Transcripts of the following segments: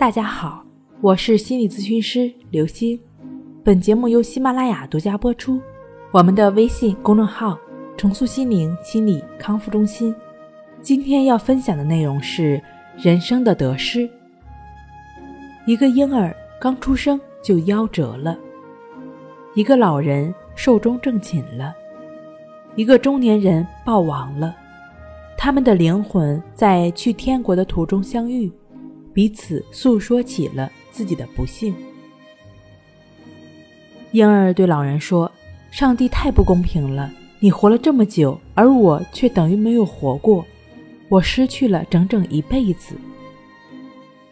大家好，我是心理咨询师刘星。本节目由喜马拉雅独家播出。我们的微信公众号“重塑心灵心理康复中心”。今天要分享的内容是人生的得失。一个婴儿刚出生就夭折了，一个老人寿终正寝了，一个中年人暴亡了。他们的灵魂在去天国的途中相遇，彼此诉说起了自己的不幸。婴儿对老人说：“上帝太不公平了，你活了这么久，而我却等于没有活过，我失去了整整一辈子。”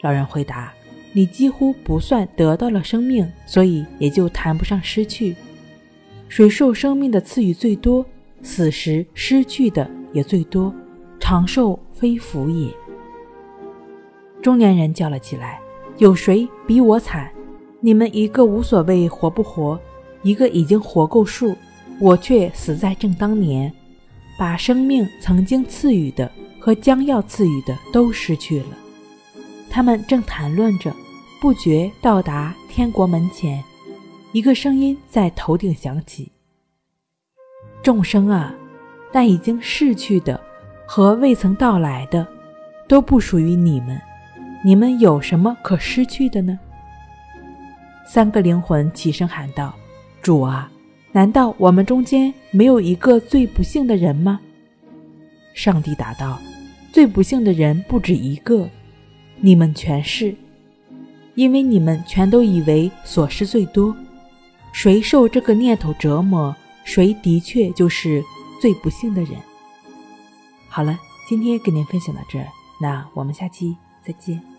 老人回答：“你几乎不算得到了生命，所以也就谈不上失去。谁受生命的赐予最多，死时失去的也最多。”长寿非福也。中年人叫了起来：“有谁比我惨？你们一个无所谓活不活，一个已经活够数，我却死在正当年，把生命曾经赐予的和将要赐予的都失去了。”他们正谈论着，不觉到达天国门前，一个声音在头顶响起：“众生啊，但已经逝去的。”和未曾到来的，都不属于你们。你们有什么可失去的呢？三个灵魂起身喊道：“主啊，难道我们中间没有一个最不幸的人吗？”上帝答道：“最不幸的人不止一个，你们全是，因为你们全都以为所失最多。谁受这个念头折磨，谁的确就是最不幸的人。”好了，今天跟您分享到这儿，那我们下期再见。